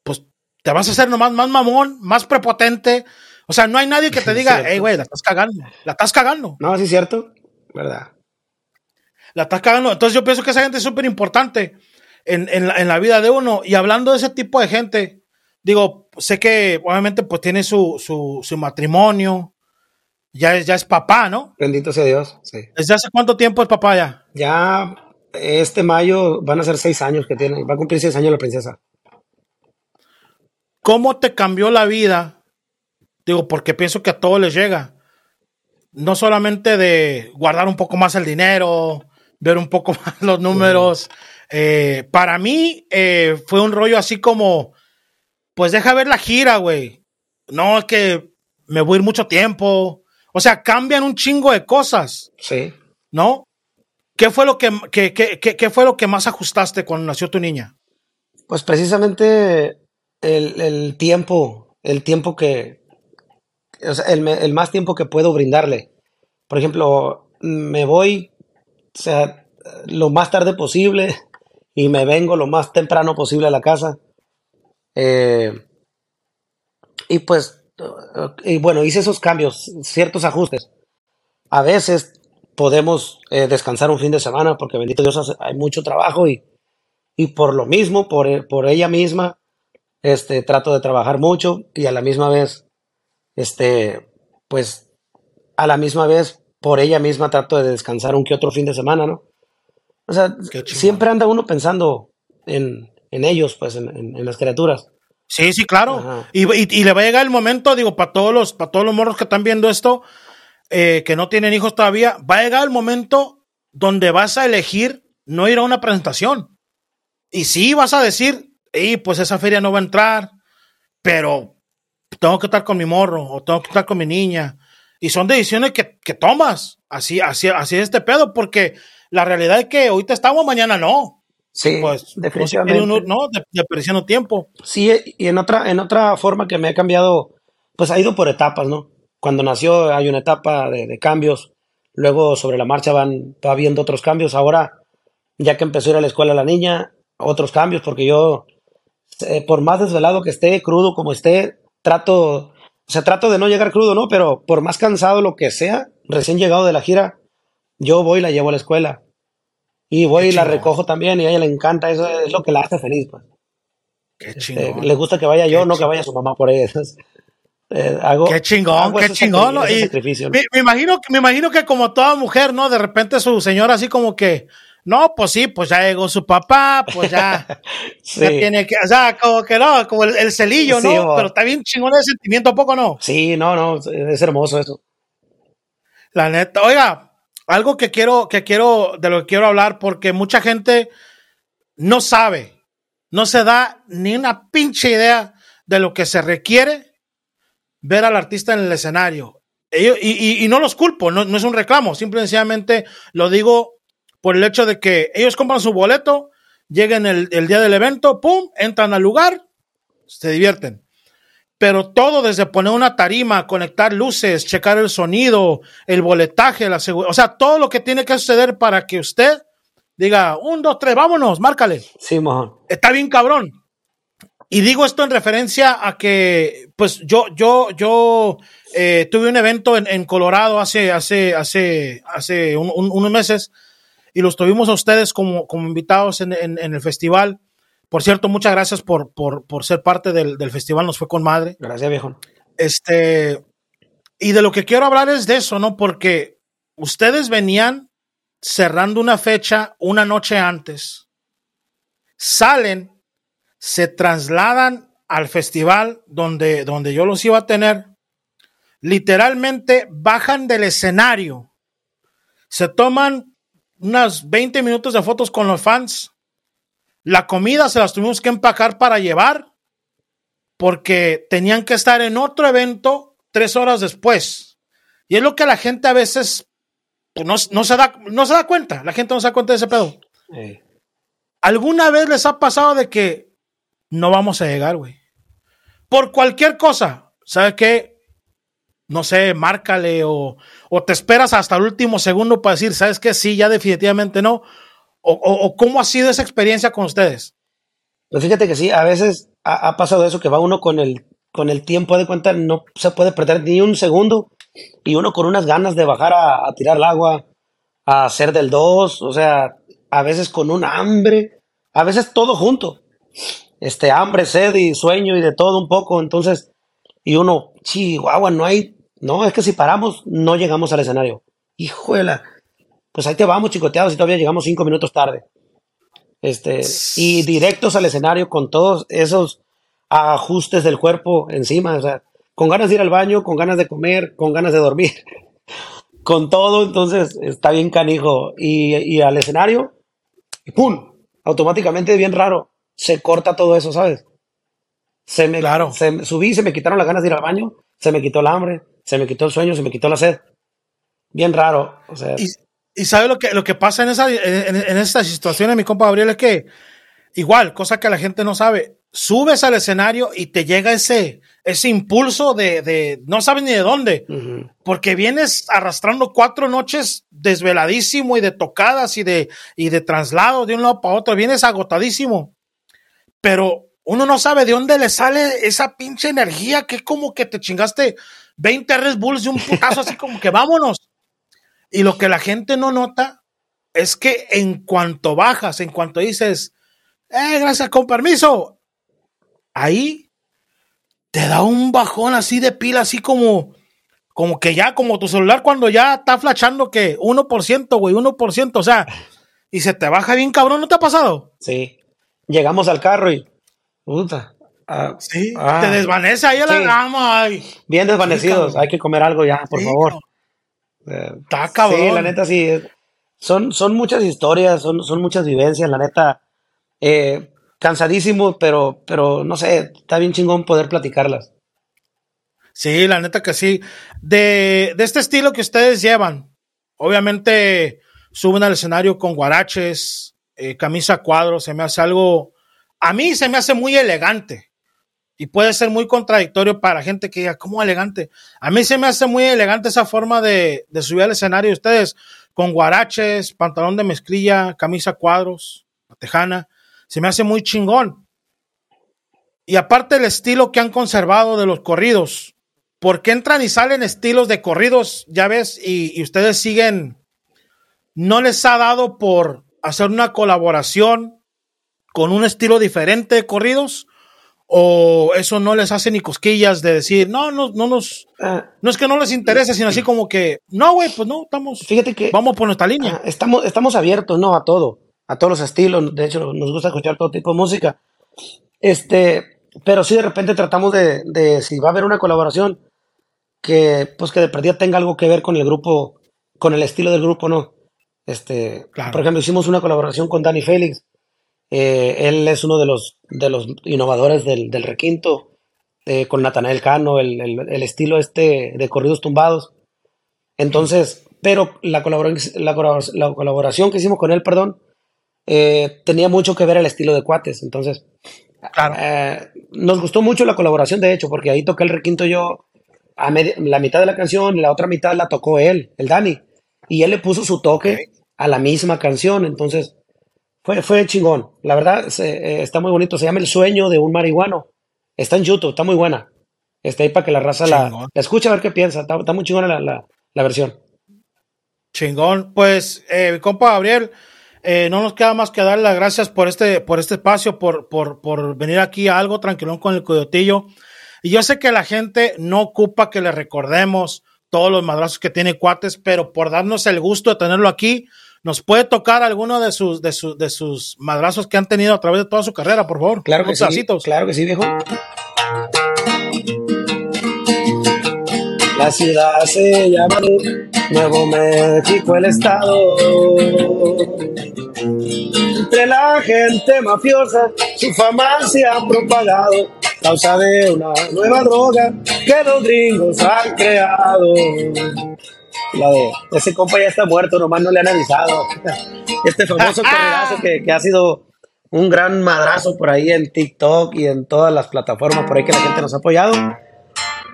pues, te vas a hacer nomás más mamón, más prepotente. O sea, no hay nadie que te diga, hey, güey, la estás cagando, la estás cagando. No, sí es cierto, ¿verdad? La estás cagando. Entonces yo pienso que esa gente es súper importante en, en, en la vida de uno. Y hablando de ese tipo de gente, digo, sé que obviamente pues tiene su, su, matrimonio, ya es, ya es papá, ¿no? Bendito sea Dios, sí. ¿Desde hace cuánto tiempo es papá ya? Ya este mayo van a ser seis años que tiene, va a cumplir seis años la princesa. ¿Cómo te cambió la vida? Digo, porque pienso que a todos les llega. No solamente de guardar un poco más el dinero, ver un poco más los números. Eh, para mí eh, fue un rollo así como pues deja ver la gira, güey. No es que me voy a ir mucho tiempo. O sea, cambian un chingo de cosas. Sí. ¿No? ¿Qué fue lo que, fue lo que más ajustaste cuando nació tu niña? Pues precisamente el, tiempo, el tiempo que, o sea, el, el, más tiempo que puedo brindarle. Por ejemplo, me voy, o sea, lo más tarde posible y me vengo lo más temprano posible a la casa. Eh, y pues, y bueno, hice esos cambios, ciertos ajustes. A veces podemos eh, descansar un fin de semana porque bendito Dios hay mucho trabajo y, y por lo mismo, por, por, ella misma, este, trato de trabajar mucho y a la misma vez, este, pues, a la misma vez, por ella misma trato de descansar un que otro fin de semana, ¿no? O sea, siempre anda uno pensando en, en ellos, pues, en, en, las criaturas. Sí, sí, claro. Y, y, le va a llegar el momento, digo, para todos los, para todos los morros que están viendo esto, eh, que no tienen hijos todavía, va a llegar el momento donde vas a elegir no ir a una presentación. Y sí vas a decir, y pues esa feria no va a entrar, pero tengo que estar con mi morro o tengo que estar con mi niña. Y son decisiones que, que tomas. Así, así, así es este pedo, porque la realidad es que ahorita estamos, mañana no. Sí, pues definitivamente. no, de, tiempo. Sí, y en otra, en otra forma que me ha cambiado, pues ha ido por etapas, ¿no? Cuando nació hay una etapa de, cambios, luego sobre la marcha van, va viendo otros cambios. Ahora, ya que empezó a ir a la escuela la niña, otros cambios, porque yo, eh, por más desvelado que esté, crudo como esté, trato, o sea, trato de no llegar crudo, ¿no? Pero por más cansado lo que sea, recién llegado de la gira, yo voy y la llevo a la escuela. Y voy y la recojo también y a ella le encanta, eso es lo que la hace feliz, pues. Qué este, chingón. le gusta que vaya yo, no que vaya su mamá por ella. Eh, qué chingón, qué chingón. me, imagino, me imagino que como toda mujer, ¿no? De repente su señora así como que, no, pues sí, pues ya llegó su papá, pues ya, tiene que, o sea, como que no, como el, celillo, ¿no? Pero está bien chingón ese sentimiento, ¿a poco no? Sí, no, no, es hermoso eso. La neta, oiga, algo que quiero, que quiero, de lo que quiero hablar, porque mucha gente no sabe, no se da ni una pinche idea de lo que se requiere ver al artista en el escenario. y, no los culpo, no, no es un reclamo, simplemente lo digo por el hecho de que ellos compran su boleto, llegan el, día del evento, pum, entran al lugar, se divierten. Pero todo desde poner una tarima, conectar luces, checar el sonido, el boletaje, la seguridad, o sea, todo lo que tiene que suceder para que usted diga, un, dos, tres, vámonos, márcale. Sí, Está bien cabrón. Y digo esto en referencia a que, pues yo, yo, yo eh, tuve un evento en, Colorado hace, hace, hace, hace unos meses y los tuvimos a ustedes como, como invitados en, el festival. Por cierto, muchas gracias por, por, ser parte del, festival, nos fue con madre. Gracias, viejo. Este, y de lo que quiero hablar es de eso, ¿no? Porque ustedes venían cerrando una fecha una noche antes, salen, se trasladan al festival donde, donde yo los iba a tener, literalmente bajan del escenario, se toman unas 20 minutos de fotos con los fans. La comida se las tuvimos que empacar para llevar porque tenían que estar en otro evento tres horas después. Y es lo que la gente a veces pues, no, se da, no se da cuenta. La gente no se da cuenta de ese pedo. ¿Alguna vez les ha pasado de que no vamos a llegar, güey? Por cualquier cosa. ¿Sabe qué? no sé, márcale o, o, te esperas hasta el último segundo para decir, ¿sabes qué? Sí, ya definitivamente no. O, o, cómo ha sido esa experiencia con ustedes. Pues fíjate que sí, a veces ha, pasado eso que va uno con el, con el tiempo de cuenta, no se puede perder ni un segundo y uno con unas ganas de bajar a, tirar el agua, a hacer del dos, o sea, a veces con un hambre, a veces todo junto. Este hambre, sed y sueño y de todo un poco, entonces, y uno, chihuahua, no hay no, es que si paramos, no llegamos al escenario. Hijuela. Pues ahí te vamos chicoteados y todavía llegamos cinco minutos tarde. Este, y directos al escenario con todos esos ajustes del cuerpo encima, o sea, con ganas de ir al baño, con ganas de comer, con ganas de dormir, con todo, entonces está bien canijo. Y, y al escenario, y ¡pum! Automáticamente, bien raro, se corta todo eso, ¿sabes? Se me, claro. se, subí, se me quitaron las ganas de ir al baño, se me quitó el hambre, se me quitó el sueño, se me quitó la sed. Bien raro. O sea. Y, y sabe lo que, lo que pasa en, esa, en, en estas situaciones, mi compa Gabriel, es que igual, cosa que la gente no sabe, subes al escenario y te llega ese, ese impulso de, de no sabes ni de dónde, porque vienes arrastrando cuatro noches desveladísimo y de tocadas y de, y de traslado de un lado para otro, vienes agotadísimo, pero uno no sabe de dónde le sale esa pinche energía que como que te chingaste 20 Red Bulls y un putazo así como que vámonos. Y lo que la gente no nota es que en cuanto bajas, en cuanto dices, eh, gracias, con permiso, ahí te da un bajón así de pila, así como, como que ya, como tu celular cuando ya está flashando que 1%, güey, 1%, o sea, y se te baja bien cabrón, ¿no te ha pasado? Sí. Llegamos al carro y. Puta. Ah, sí, ah. te desvanece ahí a la gama. Bien desvanecidos, hay que comer algo ya, por favor. Está cabrón. Sí, la neta sí. Son, son muchas historias, son, son muchas vivencias, la neta. Eh, cansadísimo, pero, pero no sé, está bien chingón poder platicarlas. Sí, la neta que sí. De, de este estilo que ustedes llevan, obviamente suben al escenario con guaraches, eh, camisa cuadros, se me hace algo, a mí se me hace muy elegante y puede ser muy contradictorio para gente que diga, ¿cómo elegante? A mí se me hace muy elegante esa forma de, subir al escenario. Ustedes con guaraches, pantalón de mezclilla, camisa cuadros, tejana, se me hace muy chingón. Y aparte el estilo que han conservado de los corridos, porque entran y salen estilos de corridos, ya ves, y, ustedes siguen, no les ha dado por hacer una colaboración con un estilo diferente de corridos, o eso no les hace ni cosquillas de decir, no, no, no nos, ah. no es que no les interese, sino así como que, no, güey, pues no, estamos, fíjate que, vamos por nuestra línea. Ah, estamos, estamos abiertos, ¿no? A todo, a todos los estilos, de hecho, nos gusta escuchar todo tipo de música. Este, pero sí de repente tratamos de, de si va a haber una colaboración, que pues que de perdida tenga algo que ver con el grupo, con el estilo del grupo, ¿no? Este, por ejemplo, hicimos una colaboración con Danny Félix. Eh, él es uno de los, de los innovadores del, del requinto, eh, con Natanael Cano, el, el, estilo este de corridos tumbados. Entonces, pero la, colaboración, la, colaboración que hicimos con él, perdón, eh, tenía mucho que ver el estilo de cuates. Entonces, nos gustó mucho la colaboración, de hecho, porque ahí toqué el requinto yo a la mitad de la canción la otra mitad la tocó él, el Dani. Y él le puso su toque a la misma canción. Entonces, fue, fue chingón. La verdad, eh, está muy bonito. Se llama El sueño de un marihuano. Está en YouTube, está muy buena. Está ahí para que la raza la, la, escuche a ver qué piensa. Está, muy chingona la, la, la, versión. Chingón. Pues, eh, compa Gabriel, eh, no nos queda más que dar las gracias por este, por este espacio, por, por, por venir aquí a algo tranquilón con el coyotillo. Y yo sé que la gente no ocupa que le recordemos todos los madrazos que tiene Cuates, pero por darnos el gusto de tenerlo aquí, nos puede tocar alguno de sus, de sus, de sus madrazos que han tenido a través de toda su carrera, por favor. Claro que sí. Claro que sí, viejo. La ciudad se llama Nuevo México, el estado. Entre la gente mafiosa, su fama se ha propagado causa de una nueva droga que los gringos han creado. La de ese compa ya está muerto, nomás no le han avisado. Este famoso que, que ha sido un gran madrazo por ahí en TikTok y en todas las plataformas por ahí que la gente nos ha apoyado.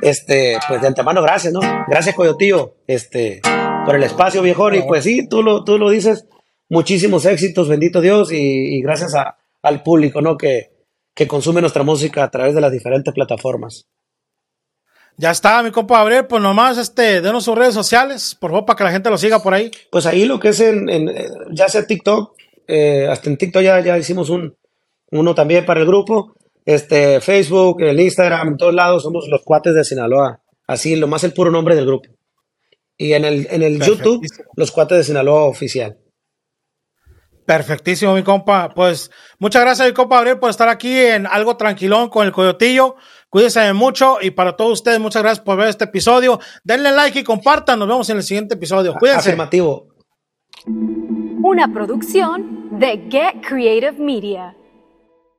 Este, pues de antemano, gracias, ¿no? Gracias, Coyotillo, este, por el espacio, viejón. Y pues sí, tú lo, tú lo dices, muchísimos éxitos, bendito Dios, y, gracias a, al público, ¿no? Que, que consume nuestra música a través de las diferentes plataformas. Ya está, mi compa Gabriel, pues nomás este, denos sus redes sociales, por favor, para que la gente lo siga por ahí. Pues ahí lo que es en, ya sea TikTok, eh, hasta en TikTok ya, ya hicimos un, uno también para el grupo, este, Facebook, el Instagram, en todos lados somos los cuates de Sinaloa, así, lo más el puro nombre del grupo. Y en el, en el YouTube, los cuates de Sinaloa oficial. Perfectísimo, mi compa. Pues muchas gracias, mi compa Gabriel, por estar aquí en algo tranquilón con el Coyotillo. Cuídense mucho y para todos ustedes, muchas gracias por ver este episodio. Denle like y compartan. Nos vemos en el siguiente episodio. Cuídense. Afirmativo. Una producción de Get Creative Media.